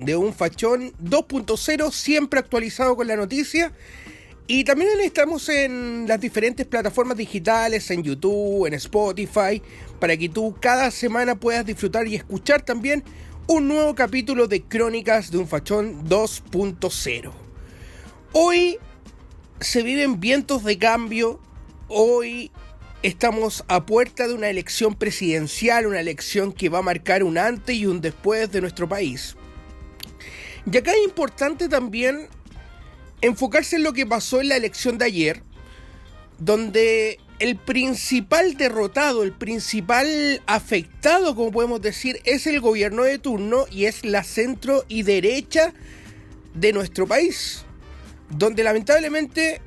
de un Fachón 2.0, siempre actualizado con la noticia. Y también estamos en las diferentes plataformas digitales, en YouTube, en Spotify, para que tú cada semana puedas disfrutar y escuchar también un nuevo capítulo de Crónicas de un Fachón 2.0. Hoy se viven vientos de cambio, hoy Estamos a puerta de una elección presidencial, una elección que va a marcar un antes y un después de nuestro país. Y acá es importante también enfocarse en lo que pasó en la elección de ayer, donde el principal derrotado, el principal afectado, como podemos decir, es el gobierno de turno y es la centro y derecha de nuestro país, donde lamentablemente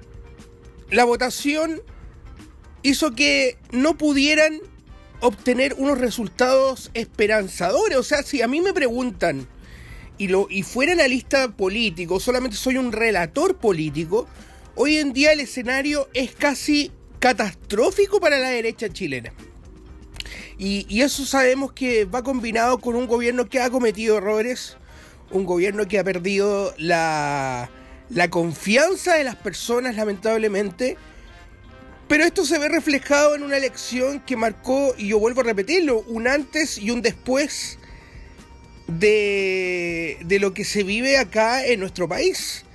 la votación hizo que no pudieran obtener unos resultados esperanzadores. O sea, si a mí me preguntan y, lo, y fuera analista político, solamente soy un relator político, hoy en día el escenario es casi catastrófico para la derecha chilena. Y, y, eso sabemos que va combinado con un gobierno que ha cometido errores, un gobierno que ha perdido la, la confianza de las personas, lamentablemente, pero esto se ve reflejado en una elección que marcó, y yo vuelvo a repetirlo, un antes y un después de, de lo que se vive acá en nuestro país.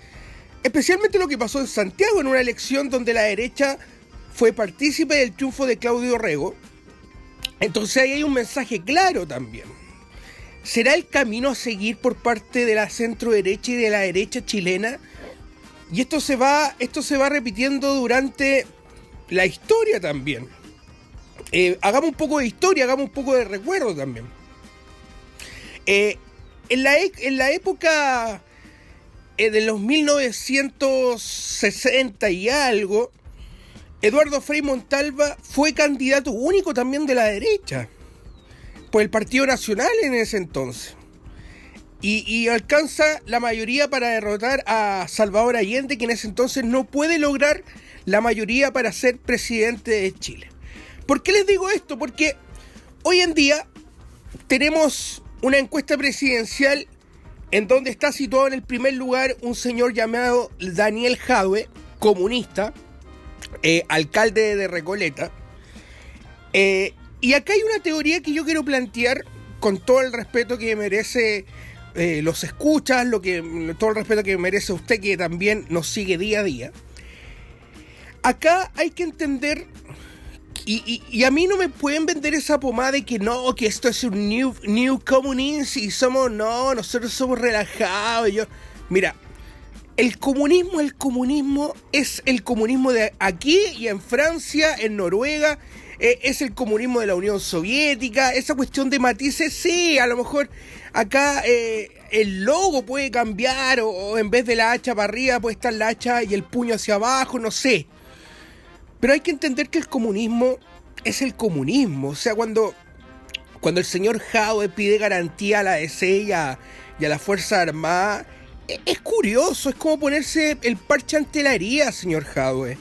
Especialmente lo que pasó en Santiago, en una elección donde la derecha fue partícipe del triunfo de Claudio Rego. Entonces ahí hay un mensaje claro también. ¿Será el camino a seguir por parte de la centro derecha y de la derecha chilena? Y esto se va, esto se va repitiendo durante la historia también. Eh, hagamos un poco de historia, hagamos un poco de recuerdo también. Eh, en, la, e, en, la, época eh, de los 1960 y algo, Eduardo Frei Montalva fue candidato único también de la derecha, por el Partido Nacional en ese entonces. Y, y, alcanza la mayoría para derrotar a Salvador Allende, que en ese entonces no puede lograr la mayoría para ser presidente de Chile. ¿Por qué les digo esto? Porque hoy en día tenemos una encuesta presidencial en donde está situado en el primer lugar un señor llamado Daniel Jadwe, comunista, eh, alcalde de Recoleta. Eh, y acá hay una teoría que yo quiero plantear con todo el respeto que merece eh, los escuchas, lo que, todo el respeto que merece usted que también nos sigue día a día. Acá hay que entender, y, a mí no me pueden vender esa pomada de que no, que esto es un new, new communism y somos, no, nosotros somos relajados. yo, mira, el comunismo, el comunismo es el comunismo de aquí y en Francia, en Noruega, eh, es el comunismo de la Unión Soviética, esa cuestión de matices, sí, a lo mejor acá eh, el logo puede cambiar o, o, en vez de la hacha para arriba puede estar la hacha y el puño hacia abajo, no sé. Pero hay que entender que el comunismo es el comunismo. O sea, cuando, cuando el señor Howe pide garantía a la DC y a, la Fuerza Armada, e, es curioso, es como ponerse el parche ante la herida, señor Howe.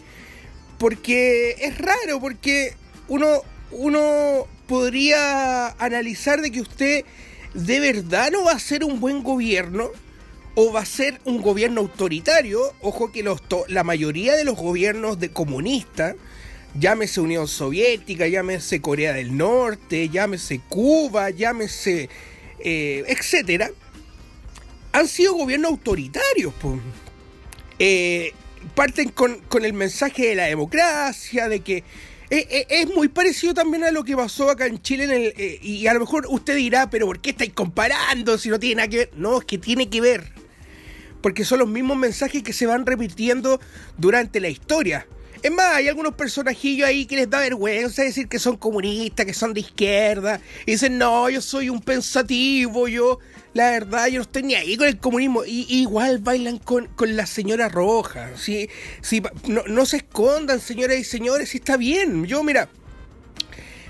Porque es raro, porque uno, uno podría analizar de que usted de verdad no va a ser un buen gobierno o va a ser un gobierno autoritario. Ojo que la mayoría de los gobiernos de comunistas, llámese Unión Soviética, llámese Corea del Norte, llámese Cuba, llámese eh, etcétera, han sido gobiernos autoritarios. Eh, parten con, el mensaje de la democracia, de que eh, es muy parecido también a lo que pasó acá en Chile. En el, y a lo mejor usted dirá, pero ¿por qué estáis comparando si no tiene nada que ver? No, es que tiene que ver porque son los mismos mensajes que se van repitiendo durante la historia. Es más, hay algunos personajillos ahí que les da vergüenza decir que son comunistas, que son de izquierda. Y dicen, no, yo soy un pensativo, yo, la verdad, yo no estoy ni ahí con el comunismo. Y, igual bailan con, la señora roja. ¿sí? Sí, no, no, se escondan, señoras y señores, si está bien. Yo, mira,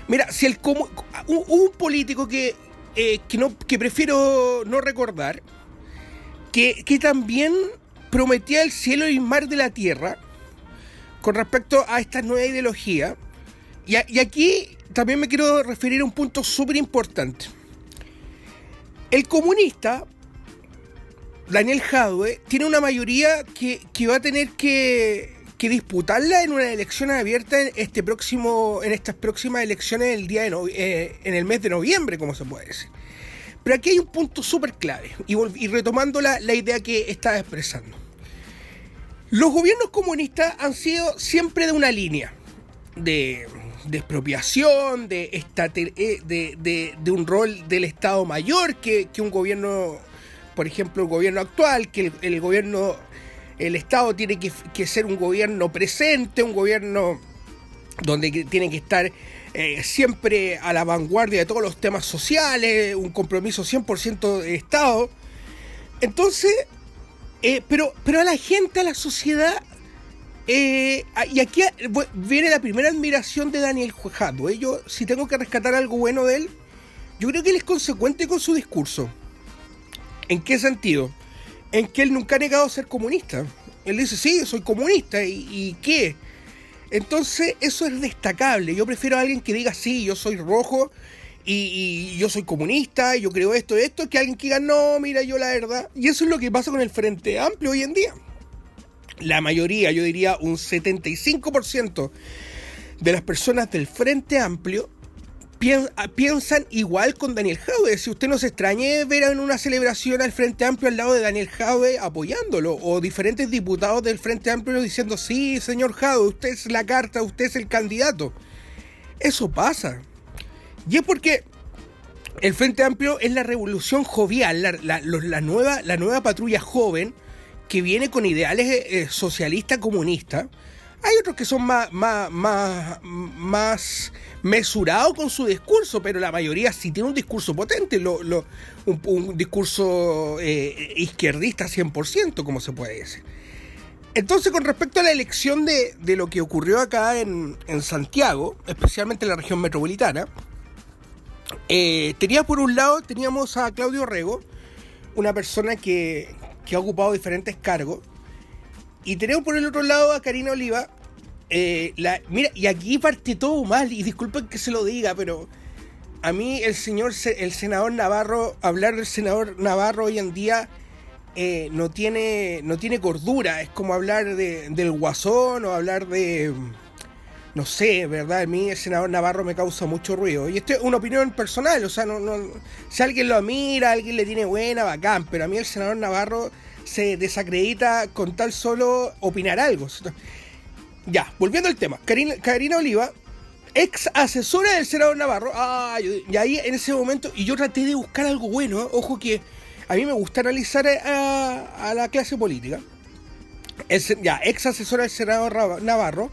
mira, si el un, un político que, eh, que, no, que prefiero no recordar, que, que también prometía el cielo y el mar de la tierra con respecto a esta nueva ideología. Y, aquí también me quiero referir a un punto súper importante. El comunista, Daniel Jadwe, tiene una mayoría que, va a tener que, disputarla en una elección abierta en, este próximo, en estas próximas elecciones el día de eh, en el mes de noviembre, como se puede decir. Pero aquí hay un punto súper clave, y, retomando la, idea que estaba expresando. Los gobiernos comunistas han sido siempre de una línea de, expropiación, eh, de, de, un rol del Estado mayor que, un gobierno, por ejemplo, el gobierno actual, que el, gobierno, el Estado tiene que, ser un gobierno presente, un gobierno donde tiene que estar eh, siempre a la vanguardia de todos los temas sociales, un compromiso 100% de Estado. Entonces, eh, pero, pero a la gente, a la sociedad, eh, y aquí viene la primera admiración de Daniel. ¿eh? Yo, si tengo que rescatar algo bueno de él, yo creo que él es consecuente con su discurso. ¿En qué sentido? En que él nunca ha negado ser comunista. Él dice, sí, soy comunista, ¿y, y qué? Entonces, eso es destacable. Yo prefiero a alguien que diga, sí, yo soy rojo y, yo soy comunista, y yo creo esto, esto, que alguien que diga, no, mira, yo la verdad. Y eso es lo que pasa con el Frente Amplio hoy en día. La mayoría, yo diría un 75% de las personas del Frente Amplio piensan igual con Daniel Jaue. Si usted no se extrañe ver en una celebración al Frente Amplio al lado de Daniel Jaue apoyándolo, o diferentes diputados del Frente Amplio diciendo, sí, señor Jaue, usted es la carta, usted es el candidato. Eso pasa. Y es porque el Frente Amplio es la revolución jovial, la, nueva, la nueva patrulla joven que viene con ideales eh, eh, socialistas comunistas. Hay otros que son más, más, más, mesurados con su discurso, pero la mayoría sí tiene un discurso potente, un, discurso eh, izquierdista 100%, como se puede decir. Entonces, con respecto a la elección de, lo que ocurrió acá en, en Santiago, especialmente en la región metropolitana, eh, tenía por un lado, teníamos a Claudio Rego, una persona que, ha ocupado diferentes cargos. Y tenemos por el otro lado a Karina Oliva. Eh, la, mira, y aquí parte todo mal, y disculpen que se lo diga, pero a mí el señor, el senador Navarro, hablar del senador Navarro hoy en día eh, no, tiene, no tiene cordura. Es como hablar del guasón o hablar de no sé, ¿verdad? A mí el senador Navarro me causa mucho ruido. Y esto es una opinión personal, o sea, no, no, si alguien lo mira, alguien le tiene buena, bacán, pero a mí el senador Navarro se desacredita con tal solo opinar algo. Ya, volviendo al tema, Karina, Oliva, ex asesora del senador Navarro, y ahí en ese momento, y yo traté de buscar algo bueno, ¿eh? ojo que a mí me gusta analizar a, la clase política. ya, ex asesora del senador Navarro,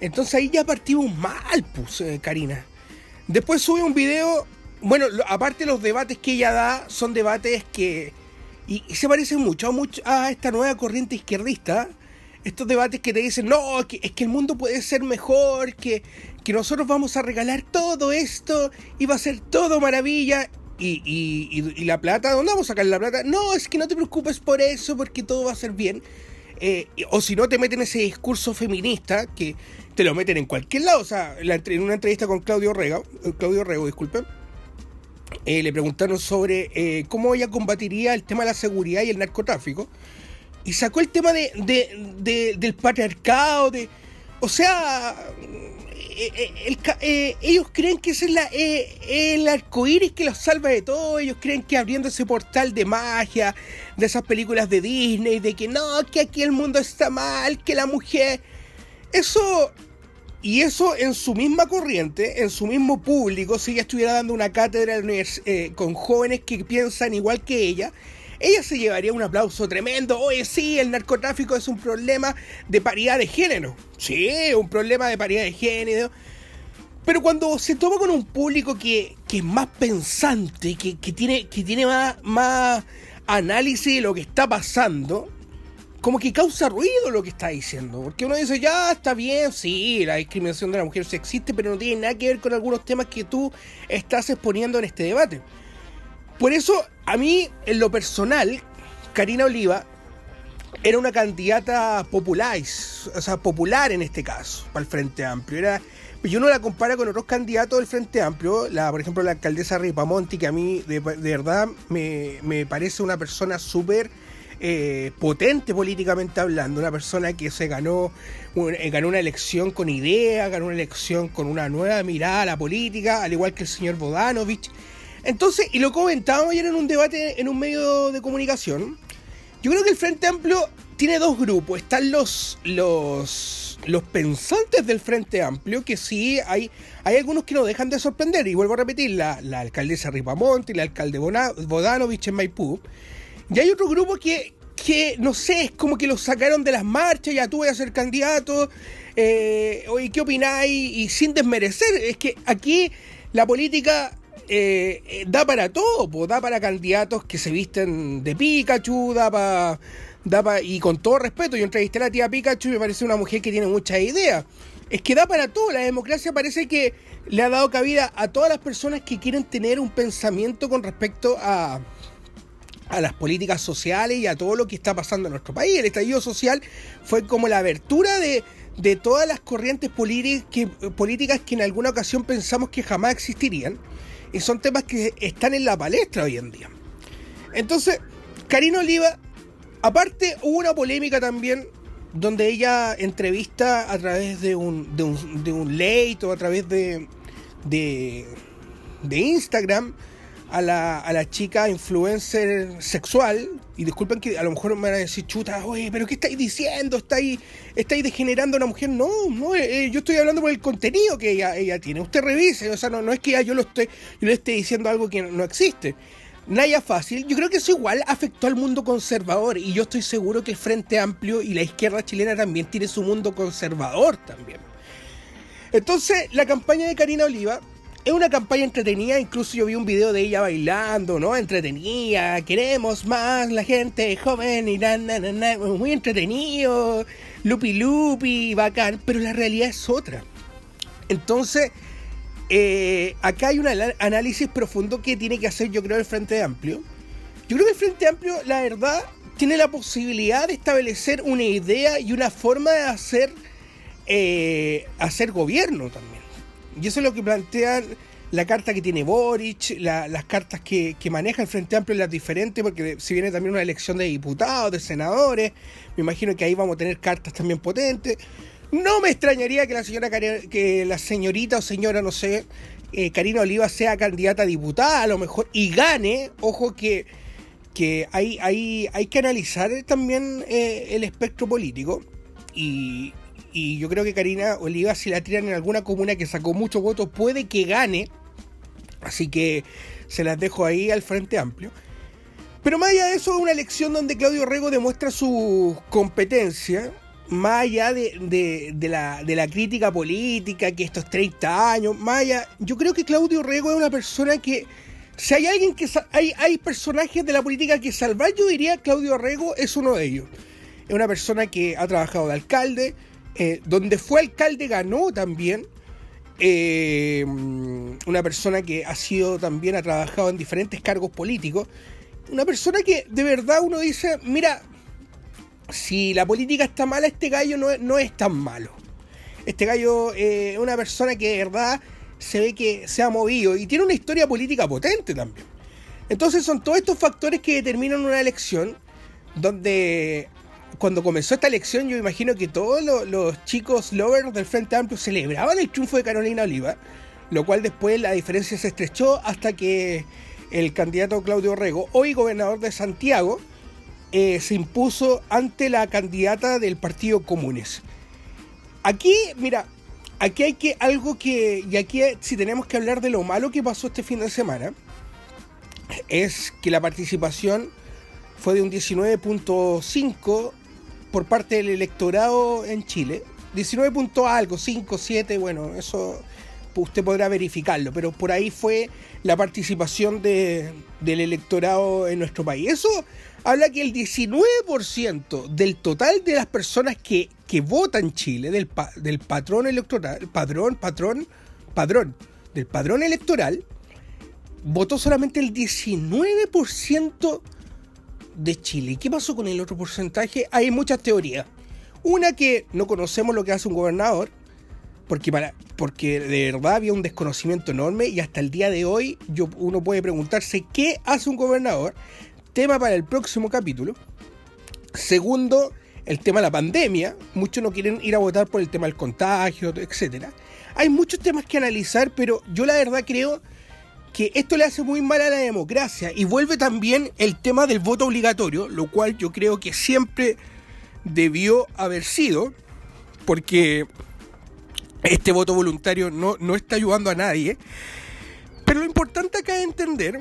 entonces ahí ya partimos mal, pues, eh, Karina. Después sube un video. Bueno, aparte los debates que ella da, son debates que. Y, se parecen mucho a, mucho a esta nueva corriente izquierdista. Estos debates que te dicen, no, que, es que el mundo puede ser mejor, que, que nosotros vamos a regalar todo esto y va a ser todo maravilla. Y, y, y, la plata, ¿dónde vamos a sacar la plata? No, es que no te preocupes por eso, porque todo va a ser bien. Eh, o si no, te meten ese discurso feminista que te lo meten en cualquier lado. O sea, en una entrevista con Claudio Rego, Claudio Rego, disculpen, eh, le preguntaron sobre eh, cómo ella combatiría el tema de la seguridad y el narcotráfico. Y sacó el tema de, del patriarcado, de. O sea, ellos creen que ese es la, el arcoíris que los salva de todo. Ellos creen que abriendo ese portal de magia, de esas películas de Disney, de que no, que aquí el mundo está mal, que la mujer eso, y eso en su misma corriente, en su mismo público, si ella estuviera dando una cátedra eh, con jóvenes que piensan igual que ella, ella se llevaría un aplauso tremendo. Oye, sí, el narcotráfico es un problema de paridad de género. Sí, un problema de paridad de género. Pero cuando se toma con un público que, es más pensante, que, tiene, que tiene más, más análisis de lo que está pasando, como que causa ruido lo que está diciendo. Porque uno dice, ya está bien, sí, la discriminación de la mujer sí existe, pero no tiene nada que ver con algunos temas que tú estás exponiendo en este debate. Por eso, a mí, en lo personal, Karina Oliva era una candidata popular, o sea, popular en este caso, para el Frente Amplio. Era, yo no la compara con otros candidatos del Frente Amplio, la, por ejemplo, la alcaldesa Ripamonti, que a mí de, verdad me, me parece una persona súper eh, potente políticamente hablando, una persona que se ganó, eh, ganó una elección con ideas, ganó una elección con una nueva mirada a la política, al igual que el señor Bodanovich. Entonces, y lo comentábamos ayer en un debate en un medio de comunicación, yo creo que el Frente Amplio tiene dos grupos. Están los, los, los pensantes del Frente Amplio, que sí hay, hay algunos que no dejan de sorprender. Y vuelvo a repetir, la, la alcaldesa Ripamonte y la alcalde Bodanovich en Maipú. Y hay otro grupo que, que, no sé, es como que lo sacaron de las marchas, ya tú voy a ser candidato, eh, oye, ¿qué opináis? Y sin desmerecer, es que aquí la política eh, eh, da para todo, da para candidatos que se visten de Pikachu, da para... Da pa, y con todo respeto, yo entrevisté a la tía Pikachu y me parece una mujer que tiene muchas ideas. Es que da para todo, la democracia parece que le ha dado cabida a todas las personas que quieren tener un pensamiento con respecto a, a las políticas sociales y a todo lo que está pasando en nuestro país. El estallido social fue como la abertura de, todas las corrientes que, políticas que en alguna ocasión pensamos que jamás existirían. Y son temas que están en la palestra hoy en día. Entonces, Karina Oliva, aparte hubo una polémica también donde ella entrevista a través de un, de un, de un late o a través de, de, de Instagram a la, a la chica influencer sexual, y disculpen que a lo mejor me van a decir, chuta, oye, pero ¿qué estáis diciendo? ¿Estáis, estáis degenerando a una mujer? No, no, eh, eh, yo estoy hablando por el contenido que ella, ella tiene. Usted revise, o sea, no, no es que yo, lo estoy, yo le esté diciendo algo que no, existe. Naya fácil, yo creo que eso igual afectó al mundo conservador y yo estoy seguro que el Frente Amplio y la izquierda chilena también tiene su mundo conservador también. Entonces, la campaña de Karina Oliva es una campaña entretenida, incluso yo vi un video de ella bailando, ¿no? Entretenida, queremos más la gente joven y na, na, na, muy entretenido, lupi lupi, bacán, pero la realidad es otra. Entonces, eh, acá hay un análisis profundo que tiene que hacer, yo creo, el Frente Amplio. Yo creo que el Frente Amplio, la verdad, tiene la posibilidad de establecer una idea y una forma de hacer, eh, hacer gobierno también. Y eso es lo que plantean la carta que tiene Boric, las cartas que, maneja el Frente Amplio, las diferentes, porque si viene también una elección de diputados, de senadores, me imagino que ahí vamos a tener cartas también potentes. No me extrañaría que la señora que la señorita o señora, no sé, eh, Karina Oliva sea candidata a diputada a lo mejor y gane. Ojo que, que hay, hay, hay que analizar también eh, el espectro político. Y, y yo creo que Karina Oliva, si la tiran en alguna comuna que sacó muchos votos, puede que gane. Así que se las dejo ahí al Frente Amplio. Pero más allá de eso, es una elección donde Claudio Rego demuestra su competencia, más allá de, la, de, la, crítica política, que estos 30 años, más allá, yo creo que Claudio Rego es una persona que, si hay alguien que, hay, hay personajes de la política que salvar, yo diría Claudio Rego es uno de ellos. Es una persona que ha trabajado de alcalde, eh, donde fue alcalde ganó también. Eh, una persona que ha sido también, ha trabajado en diferentes cargos políticos. Una persona que de verdad uno dice, mira, si la política está mala, este gallo no, no es tan malo. Este gallo eh, es una persona que de verdad se ve que se ha movido y tiene una historia política potente también. Entonces son todos estos factores que determinan una elección donde cuando comenzó esta elección, yo imagino que todos los, chicos lovers del Frente Amplio celebraban el triunfo de Carolina Oliva, lo cual después la diferencia se estrechó hasta que el candidato Claudio Rego, hoy gobernador de Santiago, eh, se impuso ante la candidata del Partido Comunes. Aquí, mira, aquí hay que algo que, y aquí si tenemos que hablar de lo malo que pasó este fin de semana, es que la participación fue de un 19.5 por parte del electorado en Chile. 19 algo, 5, 7, bueno, eso usted podrá verificarlo, pero por ahí fue la participación de, del electorado en nuestro país. Eso habla que el 19% del total de las personas que, que votan en Chile, del, del patrón electoral, padrón, patrón, padrón, del padrón electoral, votó solamente el 19% de Chile. ¿Y qué pasó con el otro porcentaje? Hay muchas teorías. Una que no conocemos lo que hace un gobernador, porque, para, porque de verdad había un desconocimiento enorme y hasta el día de hoy yo, uno puede preguntarse qué hace un gobernador. Tema para el próximo capítulo. Segundo, el tema de la pandemia. Muchos no quieren ir a votar por el tema del contagio, etc. Hay muchos temas que analizar, pero yo la verdad creo que esto le hace muy mal a la democracia y vuelve también el tema del voto obligatorio, lo cual yo creo que siempre debió haber sido, porque este voto voluntario no, no está ayudando a nadie. Pero lo importante acá es entender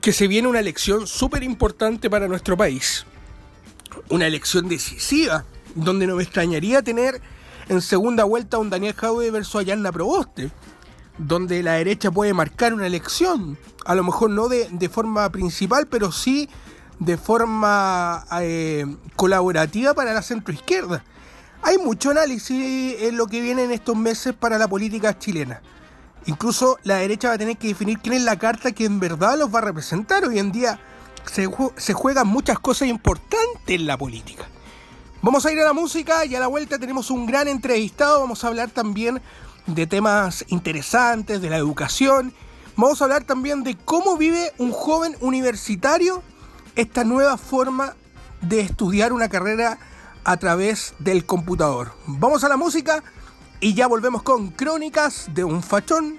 que se viene una elección súper importante para nuestro país. Una elección decisiva, donde no me extrañaría tener en segunda vuelta a un Daniel Jaude versus Ayanna Proboste donde la derecha puede marcar una elección, a lo mejor no de, forma principal, pero sí de forma eh, colaborativa para la centroizquierda. Hay mucho análisis en lo que viene en estos meses para la política chilena. Incluso la derecha va a tener que definir quién es la carta que en verdad los va a representar. Hoy en día se, se juegan muchas cosas importantes en la política. Vamos a ir a la música y a la vuelta tenemos un gran entrevistado. Vamos a hablar también de temas interesantes, de la educación. Vamos a hablar también de cómo vive un joven universitario esta nueva forma de estudiar una carrera a través del computador. Vamos a la música y ya volvemos con Crónicas de un Fachón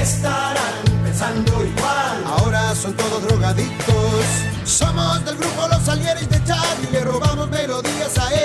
Estarán pensando igual. Ahora son todos drogadictos. Somos del grupo Los Salieres de Charlie, le robamos melodías a él.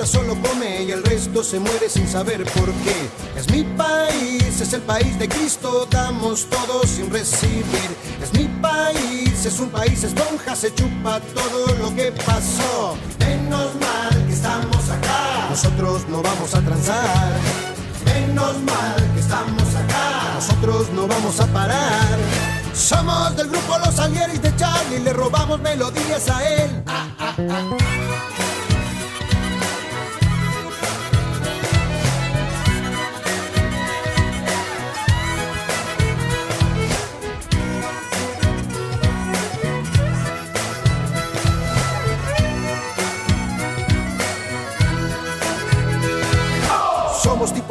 El 50 solo come y el resto se muere sin saber por qué. Es mi país, es el país de Cristo, damos todo sin recibir. Es mi país, es un país esponja, se chupa todo lo que pasó. Menos mal que estamos acá, nosotros no vamos a transar. Menos mal que estamos acá, nosotros no vamos a parar. Somos del grupo Los Alieris de Charlie, le robamos melodías a él. Somos tipos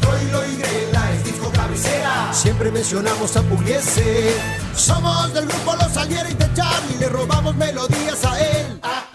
Troilo y Grela es disco cabecera. Siempre mencionamos a Pugliese. Somos del grupo Los Alieres de Charlie, le robamos melodías a él. Y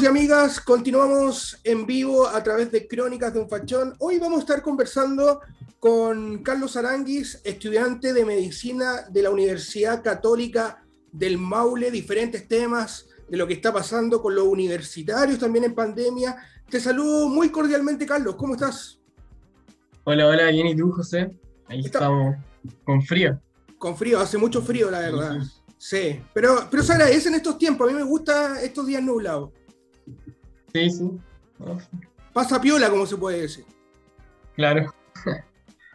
amigos y amigas, continuamos en vivo a través de Crónicas de un Fachón. Hoy vamos a estar conversando con Carlos Aranguis, estudiante de medicina de la Universidad Católica del Maule, diferentes temas de lo que está pasando con los universitarios también en pandemia. Te saludo muy cordialmente, Carlos. ¿Cómo estás? Hola, hola, bien, ¿y tú, José? Ahí Está- estamos con frío. Con frío, hace mucho frío, la verdad. Sí, Sí, pero, pero se agradecen estos tiempos. A mí me gustan estos días nublados. Sí, sí. Pasa piola, como se puede decir. Claro.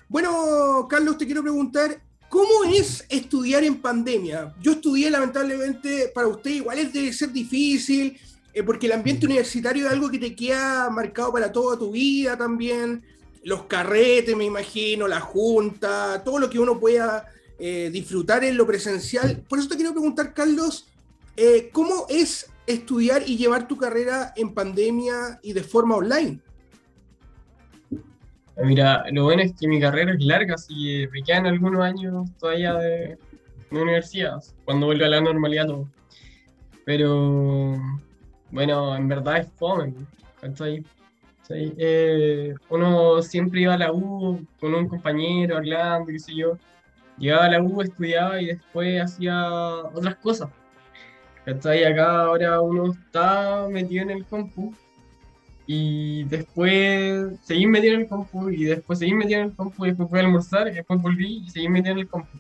Bueno, Carlos, te quiero preguntar, ¿cómo es estudiar en pandemia? Yo estudié, lamentablemente, para usted igual es de ser difícil, eh, porque el ambiente universitario es algo que te queda marcado para toda tu vida también. Los carretes, me imagino, la junta, todo lo que uno pueda eh, disfrutar en lo presencial. Por eso te quiero preguntar, Carlos, eh, ¿cómo es estudiar y llevar tu carrera en pandemia y de forma online? Mira, lo bueno es que mi carrera es larga, así que me quedan algunos años todavía de, universidad, cuando vuelva a la normalidad todo. Pero, bueno, en verdad es fome, ¿cachai? ¿Cachai? Eh, uno siempre iba a la U con un compañero hablando, qué sé yo. Llegaba a la U, estudiaba y después hacía otras cosas. ¿Cachai? Acá ahora uno está metido en el compu y después seguí metido en el compu y después seguí metido en el compu y después fui a almorzar y después volví y seguí metido en el compu.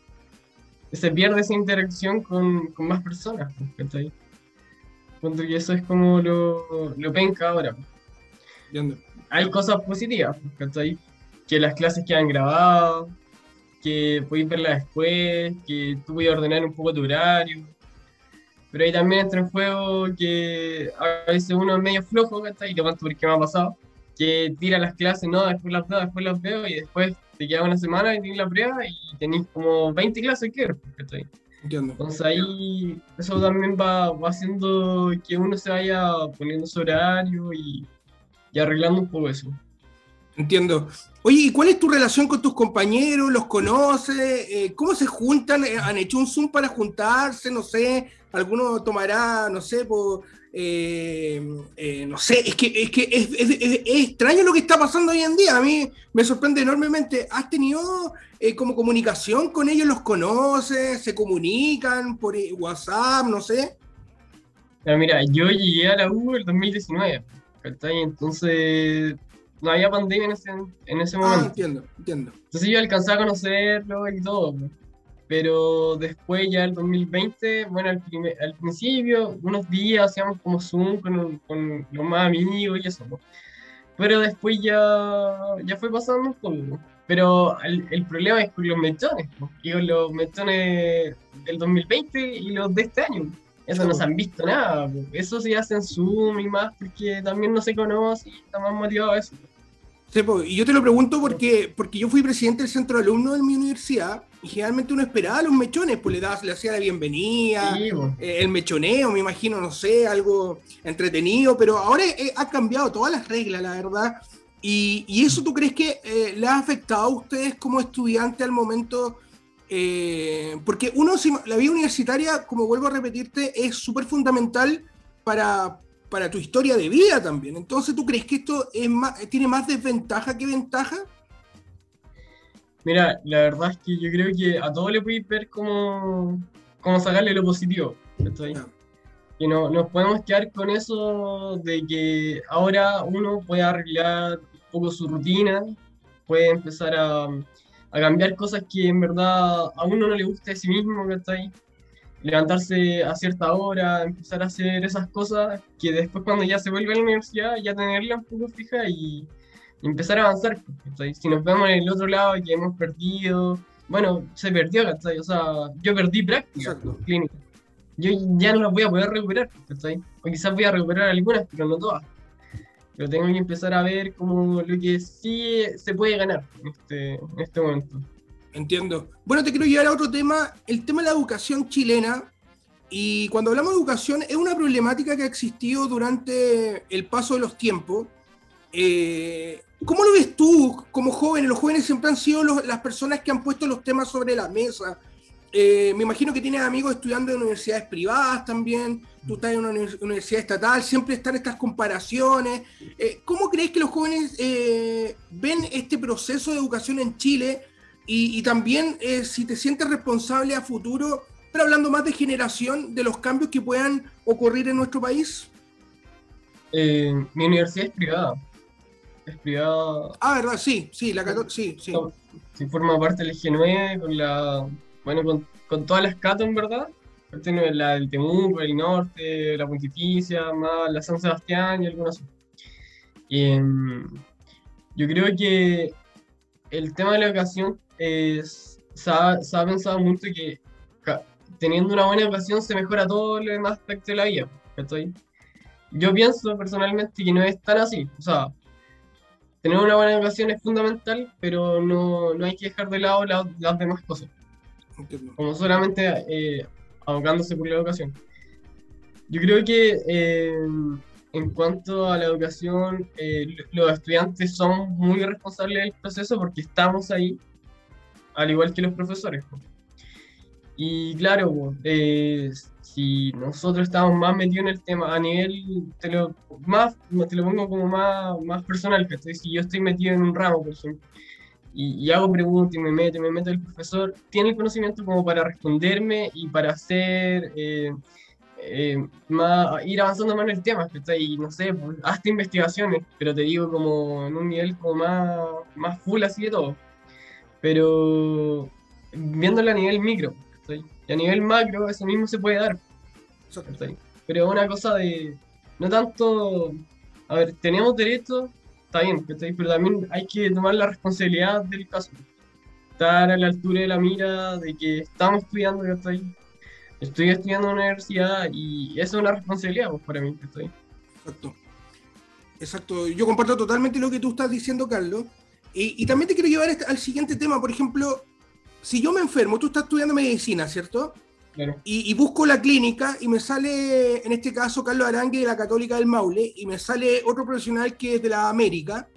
Se pierde esa interacción con, con más personas, pues, ¿cachai? Que eso es como lo, lo penca ahora. Entiendo. Hay cosas positivas, pues, ¿cachai? Que las clases quedan grabadas, que podéis verlas después, que tú puedes ordenar un poco tu horario. Pero ahí también entra en juego que a veces uno es medio flojo, ¿cachai? Y te cuento porque me ha pasado. Que tira las clases, no, después las veo, después las veo, y después te queda una semana y tienes la prueba y tenéis como 20 clases que ¿cachai? Entiendo. Entonces ahí eso también va, va haciendo que uno se vaya poniendo su horario y, y arreglando un poco eso. Entiendo. Oye, ¿y cuál es tu relación con tus compañeros? ¿Los conoces? Eh, ¿Cómo se juntan? Eh, ¿Han hecho un Zoom para juntarse? No sé, alguno tomará, no sé, por, eh, no sé, es que, es, que es, es- extraño lo que está pasando hoy en día. A mí me sorprende enormemente. ¿Has tenido como comunicación con ellos? ¿Los conoces? ¿Se comunican por WhatsApp? No sé. Mira, yo llegué a la U el 2019, ¿cachai? Entonces no había pandemia en ese, en ese Ah, momento. entiendo, entiendo. Entonces yo alcancé a conocerlo y todo. Pero después ya el 2020, bueno, al, primer- al principio, unos días hacíamos como Zoom con, con los más amigos y eso. pues. Pero después ya, ya fue pasando un poco. Pero el, el problema es con los mechones. Y con los mechones del 2020 y los de este año. Eso no se han visto nada. Eso se hace en Zoom y más porque también no se conoce y está más motivado eso. Y yo te lo pregunto porque, porque yo fui presidente del centro de alumnos de mi universidad y generalmente uno esperaba los mechones, pues le, dabas, le hacía la bienvenida, Sí, eh, el mechoneo, me imagino, no sé, algo entretenido, pero ahora eh, ha cambiado todas las reglas, la verdad. Y, y eso tú crees que eh, le ha afectado a ustedes como estudiante al momento? Eh, porque uno, la vida universitaria, como vuelvo a repetirte, es súper fundamental para, para tu historia de vida también. Entonces, ¿tú crees que esto es más, tiene más desventaja que ventaja? Mira, la verdad es que yo creo que a todos le podéis ver cómo, cómo sacarle lo positivo. ¿cachai? Ya. Y no nos podemos quedar con eso de que ahora uno puede arreglar un poco su rutina, puede empezar a, a cambiar cosas que en verdad a uno no le gusta de sí mismo, ¿cachai? Levantarse a cierta hora, empezar a hacer esas cosas que después cuando ya se vuelve a la universidad ya tenerla un poco fija y, y empezar a avanzar. ¿cachai? Si nos vemos en el otro lado que hemos perdido, bueno, se perdió, ¿cachai? O sea, yo perdí práctica Exacto. clínica. Yo ya no las voy a poder recuperar, ¿cachai? O quizás voy a recuperar algunas, pero no todas. Pero tengo que empezar a ver como lo que sí se puede ganar en este, en este momento. Entiendo. Bueno, te quiero llevar a otro tema, el tema de la educación chilena. Y cuando hablamos de educación, es una problemática que ha existido durante el paso de los tiempos. Eh, ¿Cómo lo ves tú como joven? Los jóvenes siempre han sido las personas que han puesto los temas sobre la mesa. Eh, me imagino que tienes amigos estudiando en universidades privadas también, tú estás en una univers- universidad estatal, siempre están estas comparaciones. Eh, ¿Cómo crees que los jóvenes ven este proceso de educación en Chile? Y, y también eh, si te sientes responsable a futuro, pero hablando más de generación, de los cambios que puedan ocurrir en nuestro país. Eh, mi universidad es privada. Es privada, Ah, verdad, sí, sí, la cató- sí, sí. Sí forma parte del G9 con la, bueno, con, con todas las catas en verdad. De la del Temuco, el Norte, la Pontificia, más la San Sebastián y algunas em, yo creo que el tema de la educación es, se, ha, se ha pensado mucho que ca- teniendo una buena educación se mejora todo el demás aspecto de la vida. ¿cachai? Yo pienso personalmente que no es tan así. O sea, tener una buena educación es fundamental, pero no, no hay que dejar de lado la- las demás cosas, Entiendo. como solamente eh, abocándose por la educación. Yo creo que eh, en cuanto a la educación, eh, los estudiantes son muy responsables del proceso porque estamos ahí, al igual que los profesores. Y claro, eh, si nosotros estamos más metidos en el tema a nivel, te lo, más, te lo pongo como más, más personal, que si yo estoy metido en un ramo, por ejemplo, y, y hago preguntas y me meto, me meto el profesor, tiene el conocimiento como para responderme y para hacer, eh, eh, más, ir avanzando más en el tema, ¿cachai? Y no sé, pues, hasta investigaciones, pero te digo como en un nivel como más, más full así de todo. Pero viéndolo a nivel micro. Y a nivel macro eso mismo se puede dar. ¿cachai? Pero es una cosa de, no tanto, a ver, tenemos derecho, está bien. Pero también hay que tomar la responsabilidad del caso. Estar a la altura de la mira de que estamos estudiando, ¿cachai? Estoy estudiando en una universidad y eso es una responsabilidad pues, para mí. Exacto. Exacto. Yo comparto totalmente lo que tú estás diciendo, Carlos. Y, y también te quiero llevar este- al siguiente tema. Por ejemplo, si yo me enfermo, tú estás estudiando medicina, ¿cierto? Claro. Y, y busco la clínica y me sale, en este caso, Carlos Arangue de la Católica del Maule, y me sale otro profesional que es de la América.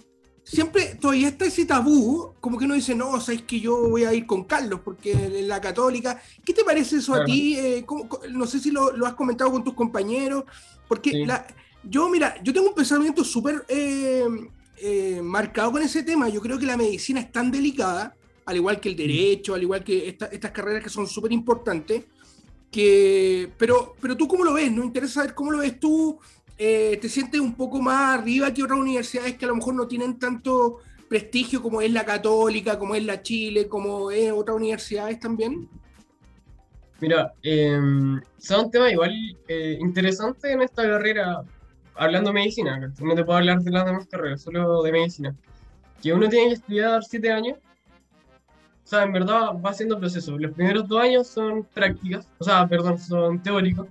Siempre todavía está ese tabú, como que uno dice, no, sabes que yo voy a ir con Carlos, porque en la Católica. ¿Qué te parece eso a ti? Eh, ¿cómo- co- no sé si lo, lo has comentado con tus compañeros, porque Sí. la- yo, mira, yo tengo un pensamiento súper eh, eh, marcado con ese tema. Yo creo que la medicina es tan delicada, al igual que el derecho, al igual que esta- estas carreras que son súper importantes, que, pero, pero tú cómo lo ves, nos interesa saber cómo lo ves tú, eh, te sientes un poco más arriba que otras universidades que a lo mejor no tienen tanto prestigio como es la católica, como es la Chile, como es otras universidades también? Mira, eh, son temas igual eh, interesantes en esta carrera, hablando de medicina, no te puedo hablar de las demás carreras, solo de medicina. Que uno tiene que estudiar siete años, o sea, en verdad va haciendo proceso. Los primeros dos años son prácticas, o sea, perdón, son teóricos,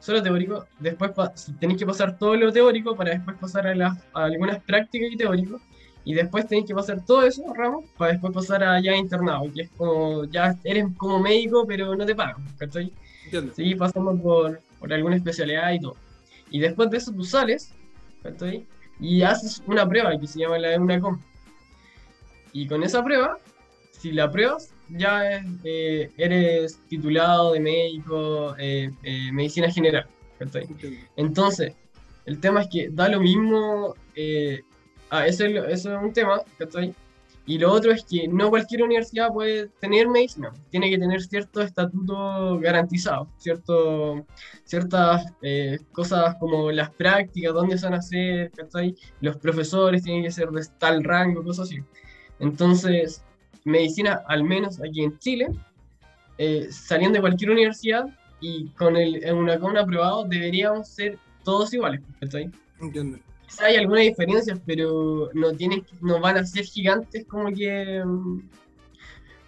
solo teóricos. Después tenéis que pasar todo lo teórico para después pasar a, las, a algunas prácticas y teóricos y después tenés que pasar todo eso, Ramos, para después pasar a ya internado, que es como, ya eres como médico, pero no te pagan, ¿cachai? Seguís pasando por, por alguna especialidad y todo. Y después de eso tú sales, ¿cachai? Y haces una prueba que se llama la de una com. Y con esa prueba, si la pruebas, ya eh, eres titulado de médico, eh, eh, medicina general, ¿cachai? Entonces, el tema es que da lo mismo Ah, eso es, un tema, ¿cachai? Y lo otro es que no cualquier universidad puede tener medicina, tiene que tener cierto estatuto garantizado, cierto, ciertas eh, cosas como las prácticas, dónde se van a hacer, ¿cachai? Los profesores tienen que ser de tal rango, cosas así. Entonces, medicina, al menos aquí en Chile, eh, saliendo de cualquier universidad y con el, una, con un aprobado, deberíamos ser todos iguales, ¿cachai? Entiendo hay algunas diferencias, pero no tienen, no van a ser gigantes como que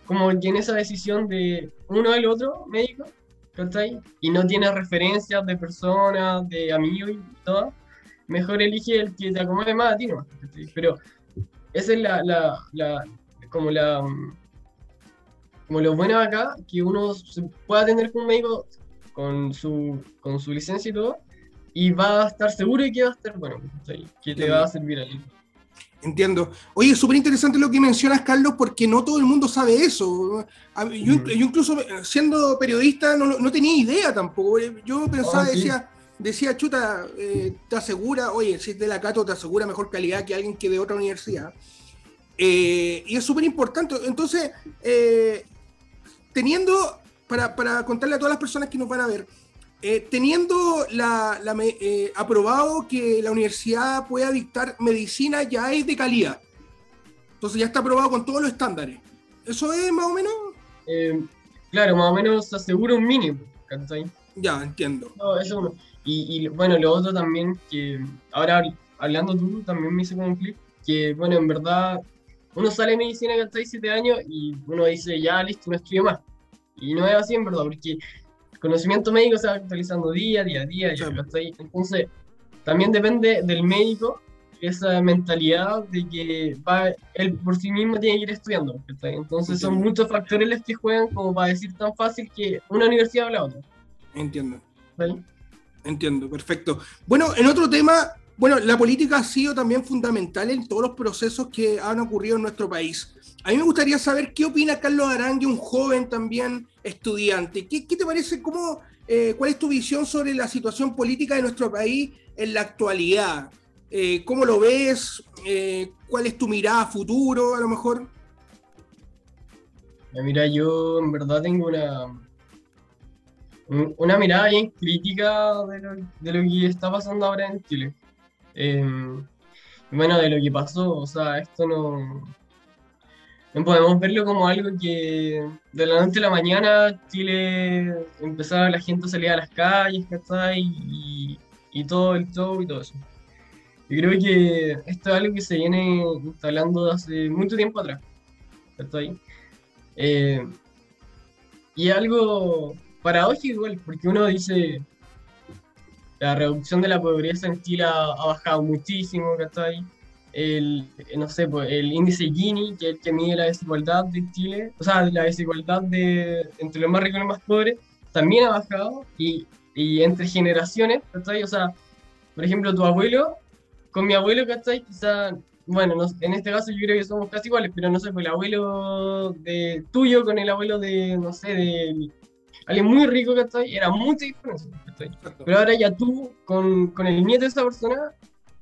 como que en esa decisión de uno del otro médico, ¿cachai? Y no tiene referencias de personas, de amigos y todo, mejor elige el que te acomode más a ti. Pero esa es la, la, la, como la como lo bueno acá, que uno se pueda atender con un médico con su, con su licencia y todo, y va a estar seguro de que va a estar bueno, que te va a servir ahí. Entiendo. Oye, es súper interesante lo que mencionas, Carlos, porque no todo el mundo sabe eso. Yo, incluso siendo periodista no, tenía idea tampoco. Yo pensaba, ah, decía, decía, chuta, eh, te asegura, oye, si es de la Cato, te asegura mejor calidad que alguien que de otra universidad. Eh, y es súper importante. Entonces, eh, teniendo, para, para contarle a todas las personas que nos van a ver, eh, teniendo la, eh, aprobado que la universidad pueda dictar medicina ya es de calidad. Entonces ya está aprobado con todos los estándares. ¿Eso es más o menos? Eh, claro, más o menos asegura un mínimo. Ya, entiendo. eso uno. Y, bueno, lo otro también, que ahora hablando tú, también me hice como un clip, que bueno, en verdad, uno sale de medicina, ¿cachai? Siete años y uno dice, ya, listo, no estudio más. Y no es así, en verdad, porque conocimiento médico se va actualizando día, día, día, día Entonces, también depende del médico esa mentalidad de que va, él por sí mismo tiene que ir estudiando. Entonces son muchos factores los que juegan como para decir tan fácil que una universidad o la otra. Entiendo. Entiendo, perfecto. Bueno, en otro tema, bueno, la política ha sido también fundamental en todos los procesos que han ocurrido en nuestro país. A mí me gustaría saber qué opina Carlos Arangue, un joven también estudiante. ¿Qué, te parece? Cómo, eh, ¿Cuál es tu visión sobre la situación política de nuestro país en la actualidad? Eh, ¿Cómo lo ves? Eh, ¿Cuál es tu mirada a futuro, a lo mejor? Mira, yo en verdad tengo una, una mirada bien crítica de lo, de lo que está pasando ahora en Chile. bueno, de lo que pasó, o sea, esto no, podemos verlo como algo que de la noche a la mañana Chile empezaba la gente a salir a las calles, Y, y todo el show y todo eso. Yo creo que esto es algo que se viene instalando hace mucho tiempo atrás. ¿cachai? Eh, y algo paradójico igual, porque uno dice la reducción de la pobreza en Chile ha, ha bajado muchísimo, ¿cachai? El, no sé, pues, el índice Gini, que es el que mide la desigualdad de Chile, o sea, la desigualdad de, entre los más ricos y los más pobres, también ha bajado y, y entre generaciones, ¿cachai? O sea, por ejemplo, tu abuelo, con mi abuelo, ¿cachai? Quizá, bueno, en este caso yo creo que somos casi iguales, pero no sé, pues el abuelo de tuyo con el abuelo de, no sé, de alguien muy rico, ¿cachai? Era mucha diferencia, ¿cachai? Pero ahora ya tú, con, con el nieto de esa persona,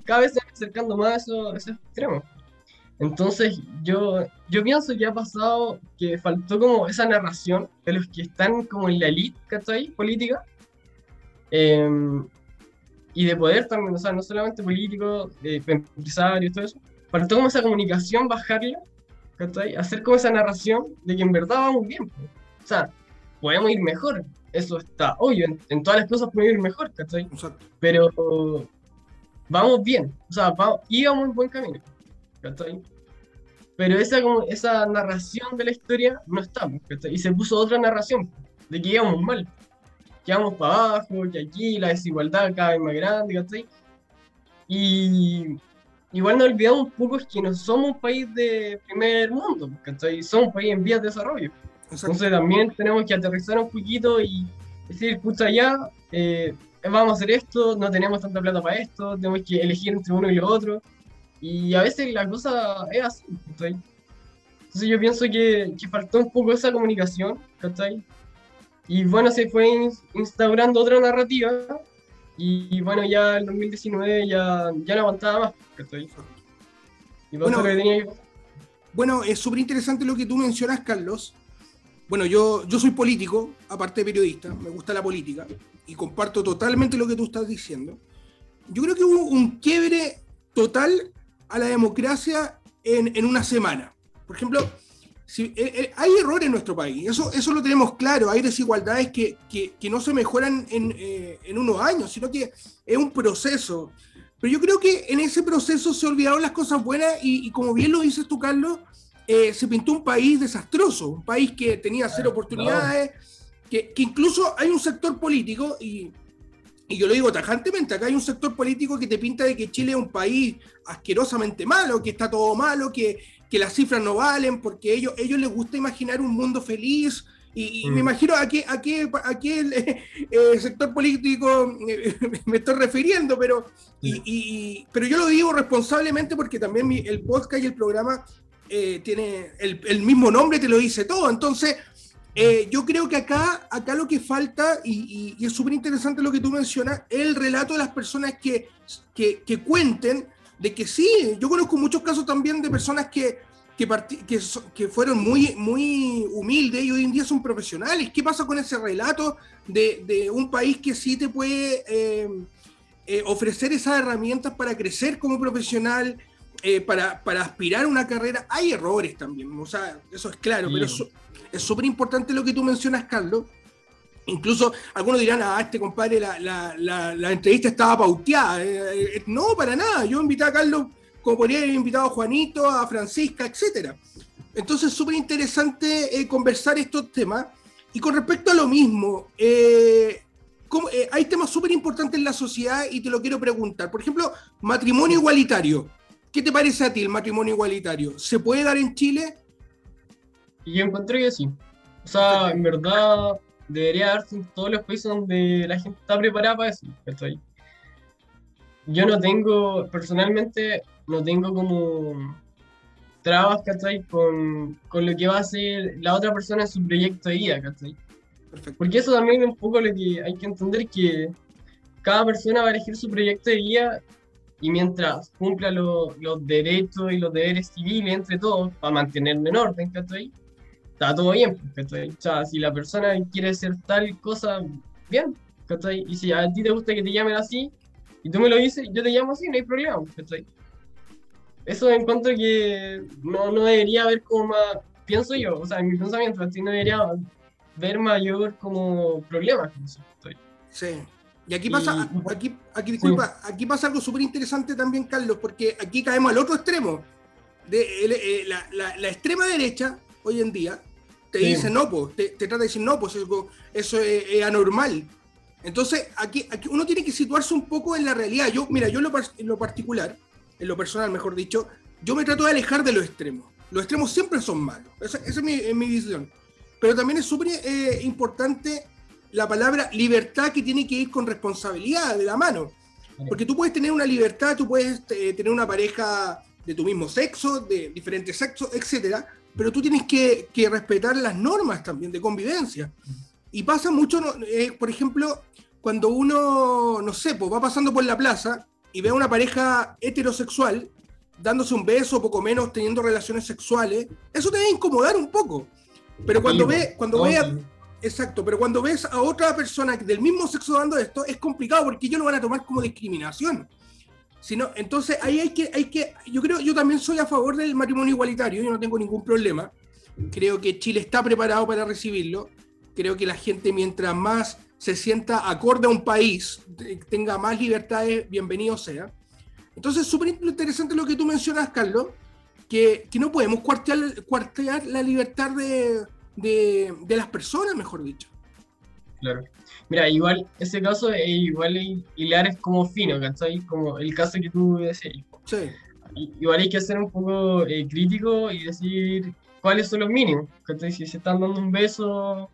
cada vez se va acercando más a esos, extremos. Entonces, yo, yo pienso que ha pasado que faltó como esa narración de los que están como en la elite, ¿cachai? Política. Em, y de poder también, o sea, no solamente políticos, eh, empresarios, todo eso, faltó como esa comunicación, bajarla, ¿cachai? Hacer como esa narración de que en verdad vamos bien. O sea, podemos ir mejor, eso está obvio, en, todas las cosas podemos ir mejor, ¿cachai? Exacto. Pero vamos bien, o sea, vamos, íbamos en buen camino, ¿cachai? Pero esa, como, esa narración de la historia no está, ¿cachai? Y se puso otra narración de que íbamos mal que vamos para abajo, que aquí la desigualdad cada vez más grande, ¿cachai? Y igual no olvidamos un poco que no somos un país de primer mundo, ¿cachai? Somos un país en vías de desarrollo. Entonces también tenemos que aterrizar un poquito y decir, escucha ya, eh, vamos a hacer esto, no tenemos tanta plata para esto, tenemos que elegir entre uno y lo otro. Y a veces la cosa es así, ¿cachai? Entonces yo pienso que, que faltó un poco esa comunicación, ¿cachai? Y bueno, se fue instaurando otra narrativa y, bueno, ya en 2019 ya, ya no aguantaba más. Y bueno, bueno, es súper interesante lo que tú mencionas, Carlos. Bueno, yo, yo soy político, aparte de periodista, me gusta la política y comparto totalmente lo que tú estás diciendo. Yo creo que hubo un quiebre total a la democracia en, en una semana. Por ejemplo, eh, eh, hay errores en nuestro país, eso, eso lo tenemos claro, hay desigualdades que, que, no se mejoran en, eh, en, unos años, sino que es un proceso. Pero yo creo que en ese proceso se olvidaron las cosas buenas y, como bien lo dices tú, Carlos, se pintó un país desastroso, un país que tenía cero oportunidades, que, que incluso hay un sector político, y, y yo lo digo tajantemente, acá hay un sector político que te pinta de que Chile es un país asquerosamente malo, que está todo malo, que, que las cifras no valen, porque ellos, ellos les gusta imaginar un mundo feliz. Y, me mm. imagino a qué, a qué, a qué el, eh, sector político eh, me estoy refiriendo, pero, y, pero yo lo digo responsablemente porque también el podcast y el programa eh, tiene el, el, mismo nombre, te lo dice todo. Entonces, yo creo que acá, acá lo que falta, y, es súper interesante lo que tú mencionas, es el relato de las personas que, que, que cuenten de que sí, yo conozco muchos casos también de personas que, que, que, fueron muy, muy humildes y hoy en día son profesionales. ¿Qué pasa con ese relato de, de un país que sí te puede eh, eh, ofrecer esas herramientas para crecer como profesional, eh, para, para, aspirar a una carrera? Hay errores también, o sea, eso es claro, pero es súper importante lo que tú mencionas, Carlos, Incluso algunos dirán, ah, este compadre, la, la, entrevista estaba pauteada. Eh, eh, no, para nada. Yo invité a Carlos como podría haber invitado a Juanito, a Francisca, etc. Entonces, súper interesante eh, conversar estos temas. Y con respecto a lo mismo, hay temas súper importantes en la sociedad y te lo quiero preguntar. Por ejemplo, matrimonio igualitario. ¿Qué te parece a ti el matrimonio igualitario? ¿Se puede dar en Chile? Yo encontré que sí. O sea, en verdad, debería darse en todos los países donde la gente está preparada para eso. Yo no tengo, personalmente, no tengo como trabas, ¿cachai? Con, con lo que va a hacer la otra persona en su proyecto de vida, ¿cachai? Porque eso también es un poco lo que hay que entender que cada persona va a elegir su proyecto de vida y mientras cumpla los derechos y los deberes civiles entre todos, para mantenerlo en orden, ¿cachai? Está todo bien, ¿cachai? O sea, si la persona quiere hacer tal cosa, bien, ¿cachai? Y si a ti te gusta que te llamen así, y tú me lo dices, yo te llamo así, no hay problema, ¿cachai? Eso encuentro que no, no debería haber como más, pienso yo, o sea, en mi pensamiento, así no debería ver mayor como problemas. Sí. Y aquí pasa, aquí, aquí, disculpa, aquí pasa algo súper interesante también, Carlos, porque aquí caemos al otro extremo. De, eh, la, la, la, extrema derecha hoy en día te dice no, pues, te, trata de decir no, pues eso, es, anormal. Entonces, aquí, aquí, uno tiene que situarse un poco en la realidad. Yo, mira, yo en lo, particular, en lo personal, mejor dicho, yo me trato de alejar de los extremos. Los extremos siempre son malos. Esa, es, mi, visión. Pero también es súper eh, importante la palabra libertad que tiene que ir con responsabilidad de la mano. Porque tú puedes tener una libertad, tú puedes eh, tener una pareja de tu mismo sexo, de diferentes sexos, etcétera, pero tú tienes que, respetar las normas también de convivencia. Y pasa mucho, eh, por ejemplo, cuando uno, no sé, pues va pasando por la plaza y ve a una pareja heterosexual dándose un beso, poco menos, teniendo relaciones sexuales, eso te debe incomodar un poco. Pero cuando ve, cuando ve, Exacto, pero cuando ves a otra persona del mismo sexo dando esto, es complicado porque ellos lo van a tomar como discriminación. Sino, entonces ahí hay que, hay que, yo creo, yo también soy a favor del matrimonio igualitario, yo no tengo ningún problema. Creo que Chile está preparado para recibirlo. Creo que la gente mientras más se sienta acorde a un país, tenga más libertades, bienvenido sea. Entonces, súper interesante lo que tú mencionas, Carlos, que, que no podemos cuartear, cuartear la libertad de, de, de, las personas, mejor dicho. Claro. Mira, igual, ese caso es igual hilar es como fino, ¿cachai? Como el caso que tú decías. Sí. Igual hay que ser un poco eh, crítico y decir cuáles son los mínimos, ¿cachai? Si se están dando un beso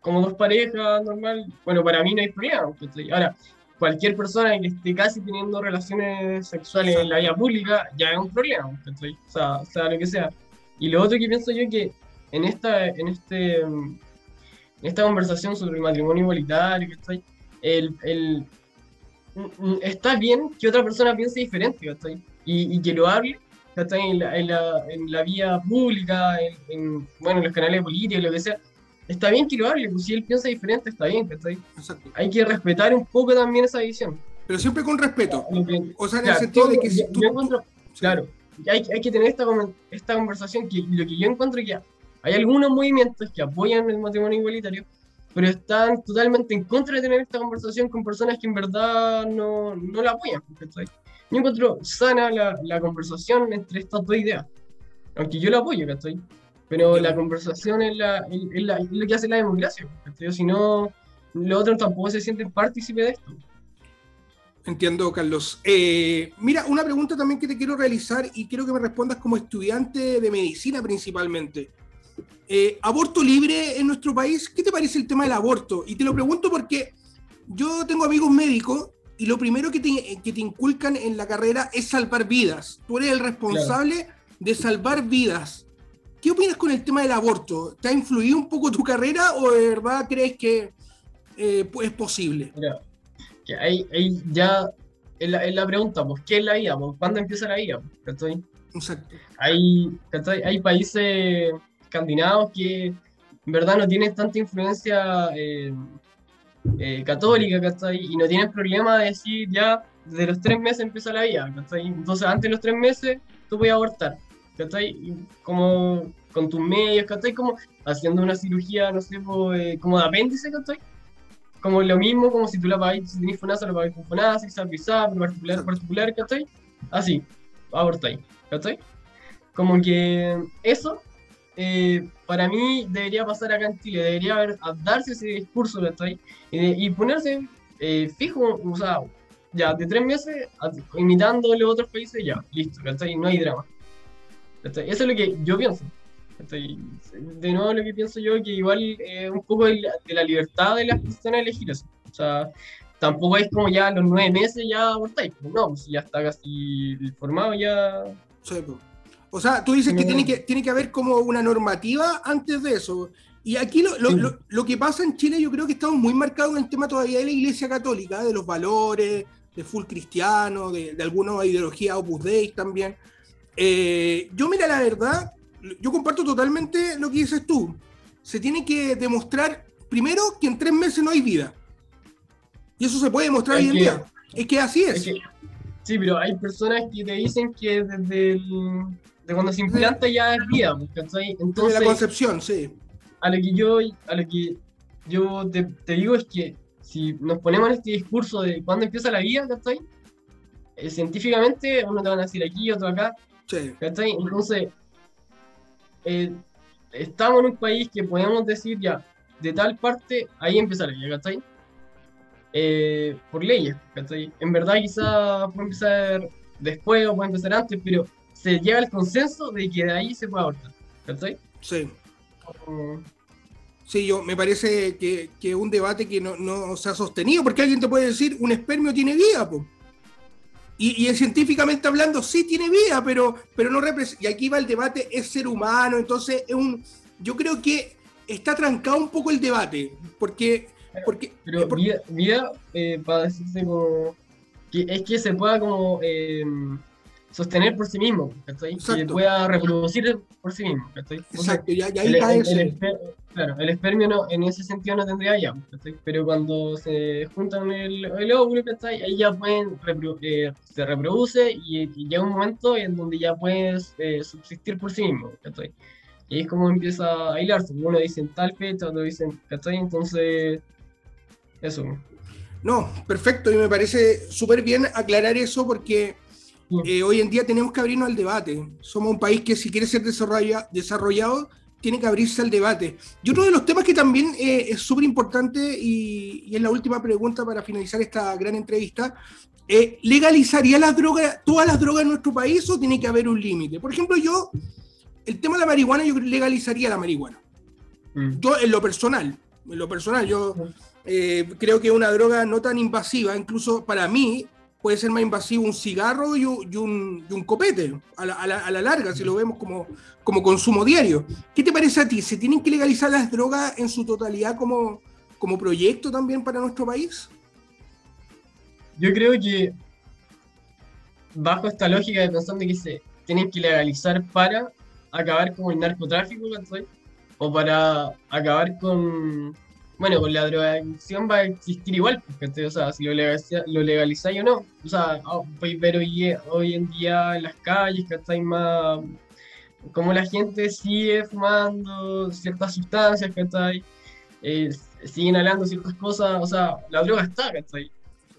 como dos parejas normal, bueno, para mí no hay problema, ¿cachai? Ahora, cualquier persona que esté casi teniendo relaciones sexuales en la vía pública ya es un problema, ¿cachai? O sea, o sea, lo que sea. Y lo otro que pienso yo es que en esta, en este, esta conversación sobre el matrimonio igualitario, el, el, está bien que otra persona piense diferente, Y, y que lo hable, En la, en, la, en la vía pública, en, bueno, en los canales políticos, lo que sea. Está bien que lo hable, pues si él piensa diferente, está bien, Hay que respetar un poco también esa visión. Pero siempre con respeto. o sea, en el sentido de que si tú... Claro, hay, hay, que tener esta, esta conversación que lo que yo encuentro que hay algunos movimientos que apoyan el matrimonio igualitario, pero están totalmente en contra de tener esta conversación con personas que en verdad no, no la apoyan. Yo encuentro sana la, la, conversación entre estas dos ideas, aunque yo la apoyo, ¿cachai? Pero la conversación es, la, es, la, lo que hace la democracia, Si no, los otros tampoco se sienten partícipes de esto. Entiendo, Carlos. Eh, mira, una pregunta también que te quiero realizar y quiero que me respondas como estudiante de medicina principalmente. Eh, aborto libre en nuestro país, ¿qué te parece el tema del aborto? Y te lo pregunto porque yo tengo amigos médicos y lo primero que te, que te inculcan en la carrera es salvar vidas. Tú eres el responsable de salvar vidas. ¿Qué opinas con el tema del aborto? ¿Te ha influido un poco tu carrera o de verdad crees que eh, es posible? Mira, que ahí, ya es la, la, pregunta, pues, ¿qué es la vida? Pues, ¿Cuándo empieza la vida? Exacto. Hay, hay países escandinavos que en verdad no tienen tanta influencia eh, eh, católica, Y no tienen problema de decir ya desde los tres meses empieza la vida, Entonces antes de los tres meses tú puedes abortar, Como con tus medios, Como haciendo una cirugía, no sé, eh, como de apéndice, Como lo mismo, como si tú la pagas, si tenés FONASA, lo pagas con FONASA, si particular, particular, Así, abortáis, Como que eso eh, para mí debería pasar acá en Chile, debería haber, darse ese discurso, ¿cachai? Y, y ponerse eh, fijo, o sea, ya, de tres meses, imitando los otros países, ya, listo, ¿cachai? No hay drama. Eso es lo que yo pienso. De nuevo, lo que pienso yo que igual es un poco de la, libertad de las personas elegir eso. O sea, tampoco es como ya los nueve meses ya abortáis, no, pues ya está casi formado, ya. Sí, pues. O sea, tú dices que tiene, que tiene que haber como una normativa antes de eso. Y aquí lo, lo, lo, que pasa en Chile, yo creo que estamos muy marcados en el tema todavía de la Iglesia Católica, de los valores, de full cristiano, de, de alguna ideología Opus Dei también. Eh, yo, mira, la verdad, yo comparto totalmente lo que dices tú. Se tiene que demostrar, primero, que en tres meses no hay vida. Y eso se puede demostrar hoy en día. Es que así es. sí, pero hay personas que te dicen que desde el cuando se implanta ya es vida, ¿cachai? Entonces, la concepción, sí. A lo que yo, a lo que yo te, te, digo es que si nos ponemos en este discurso de cuándo empieza la vida, ¿cachai? Eh, científicamente, uno te van a decir aquí, otro acá, sí. ¿cachai? Entonces, eh, estamos en un país que podemos decir ya, de tal parte, ahí empieza la vida, ¿cachai? Eh, por leyes, ¿cachai? En verdad quizá puede empezar después o puede empezar antes, pero se llega al consenso de que de ahí se puede abortar. ¿Cachai? Sí. Sí, yo me parece que, que un debate que no, no, se ha sostenido, porque alguien te puede decir, un espermio tiene vida, po. Y, y, científicamente hablando, sí tiene vida, pero, pero no representa. Y aquí va el debate, es ser humano, entonces es un. Yo creo que está trancado un poco el debate, porque. porque pero vida, eh, para decirse como. Que es que se pueda como. Eh, sostener por sí mismo, ¿cachai? Que pueda reproducir por sí mismo, ¿cachai? Exacto, ya, ya ahí el, Claro, el espermio no, en ese sentido no tendría ya, Pero cuando se juntan el, el óvulo, ¿cachai? Ahí ya pueden, eh, se reproduce y, llega un momento en donde ya puedes eh, subsistir por sí mismo, ¿cachai? Y ahí es como empieza a hilarse, uno dice tal fecha, otro dicen, ¿cachai? Entonces, eso. No, perfecto, y me parece súper bien aclarar eso porque eh, hoy en día tenemos que abrirnos al debate. Somos un país que si quiere ser desarrollado, tiene que abrirse al debate. Y otro de los temas que también eh, es súper importante, y, es la última pregunta para finalizar esta gran entrevista, eh, ¿legalizaría las drogas, todas las drogas en nuestro país o tiene que haber un límite? Por ejemplo, yo, el tema de la marihuana, yo legalizaría la marihuana. Mm. Yo, en lo personal, en lo personal, yo eh, creo que es una droga no tan invasiva, incluso para mí puede ser más invasivo un cigarro y un, y un, copete, a la, a, la, larga, si lo vemos como, como consumo diario. ¿Qué te parece a ti? ¿Se tienen que legalizar las drogas en su totalidad como, como proyecto también para nuestro país? Yo creo que bajo esta lógica de pensar de que se tienen que legalizar para acabar con el narcotráfico, o para acabar con bueno, con la drogadicción va a existir igual, porque, o sea, si lo, legalizáis lo legalizáis o no. O sea, ah, podéis ver hoy, en día en las calles, estáis más. como la gente sigue fumando ciertas sustancias, que eh, siguen inhalando ciertas cosas, o sea, la droga está, ¿cachai?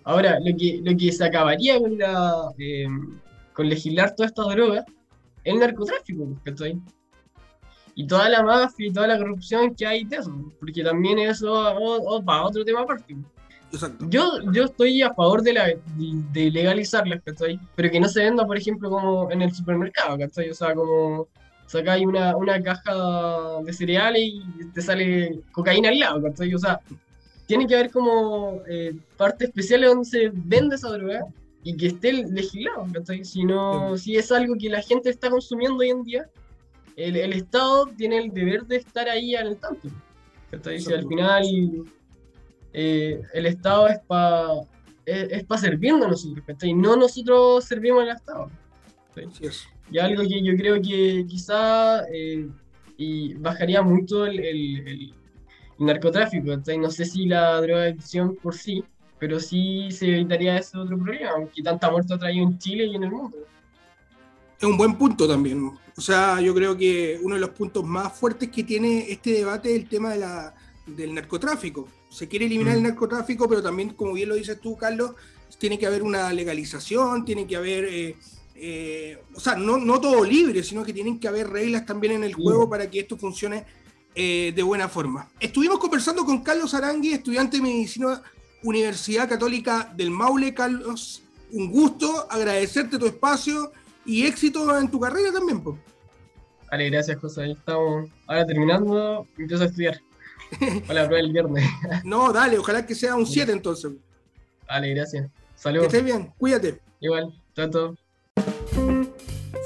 Ahora, lo que, lo que se acabaría con, la, eh, legislar todas estas drogas es el narcotráfico, ¿cachai? Y toda la mafia y toda la corrupción que hay de eso, porque también eso va otro tema aparte. Yo, yo estoy a favor de, la, de legalizarlas, Pero que no se venda, por ejemplo, como en el supermercado, ¿cachai? O sea, como sacáis una, una caja de cereales y te sale cocaína al lado, ¿cachai? O sea, tiene que haber como eh, partes especiales donde se vende esa droga y que esté legislado, ¿cachai? Si, no, si es algo que la gente está consumiendo hoy en día, el, el, Estado tiene el deber de estar ahí al tanto. Si al final eh, el Estado es para es, pa servirnos nosotros, y no nosotros servimos al Estado. Y algo que yo creo que quizá eh, y bajaría mucho el, el, narcotráfico. No sé si la drogadicción por sí, pero sí se evitaría ese otro problema, aunque tanta muerte ha traído en Chile y en el mundo. Es un buen punto también. O sea, yo creo que uno de los puntos más fuertes que tiene este debate es el tema de la, del narcotráfico. Se quiere eliminar el mm. narcotráfico, pero también, como bien lo dices tú, Carlos, tiene que haber una legalización, tiene que haber, eh, eh, o sea, no, no, todo libre, sino que tienen que haber reglas también en el juego para que esto funcione eh, de buena forma. Estuvimos conversando con Carlos Arangui, estudiante de medicina Universidad Católica del Maule. Carlos, un gusto, agradecerte tu espacio y éxito en tu carrera también, pues. Vale, gracias, José. Ahí estamos ahora terminando, empiezo a estudiar. Para la prueba el viernes. no, dale, ojalá que sea un 7 entonces. Vale, gracias. Saludos. Que estés bien, cuídate. Igual, trato.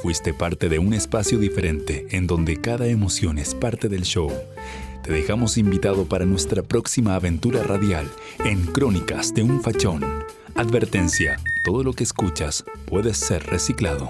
Fuiste parte de un espacio diferente en donde cada emoción es parte del show. Te dejamos invitado para nuestra próxima aventura radial en Crónicas de un Fachón. Advertencia, todo lo que escuchas puede ser reciclado.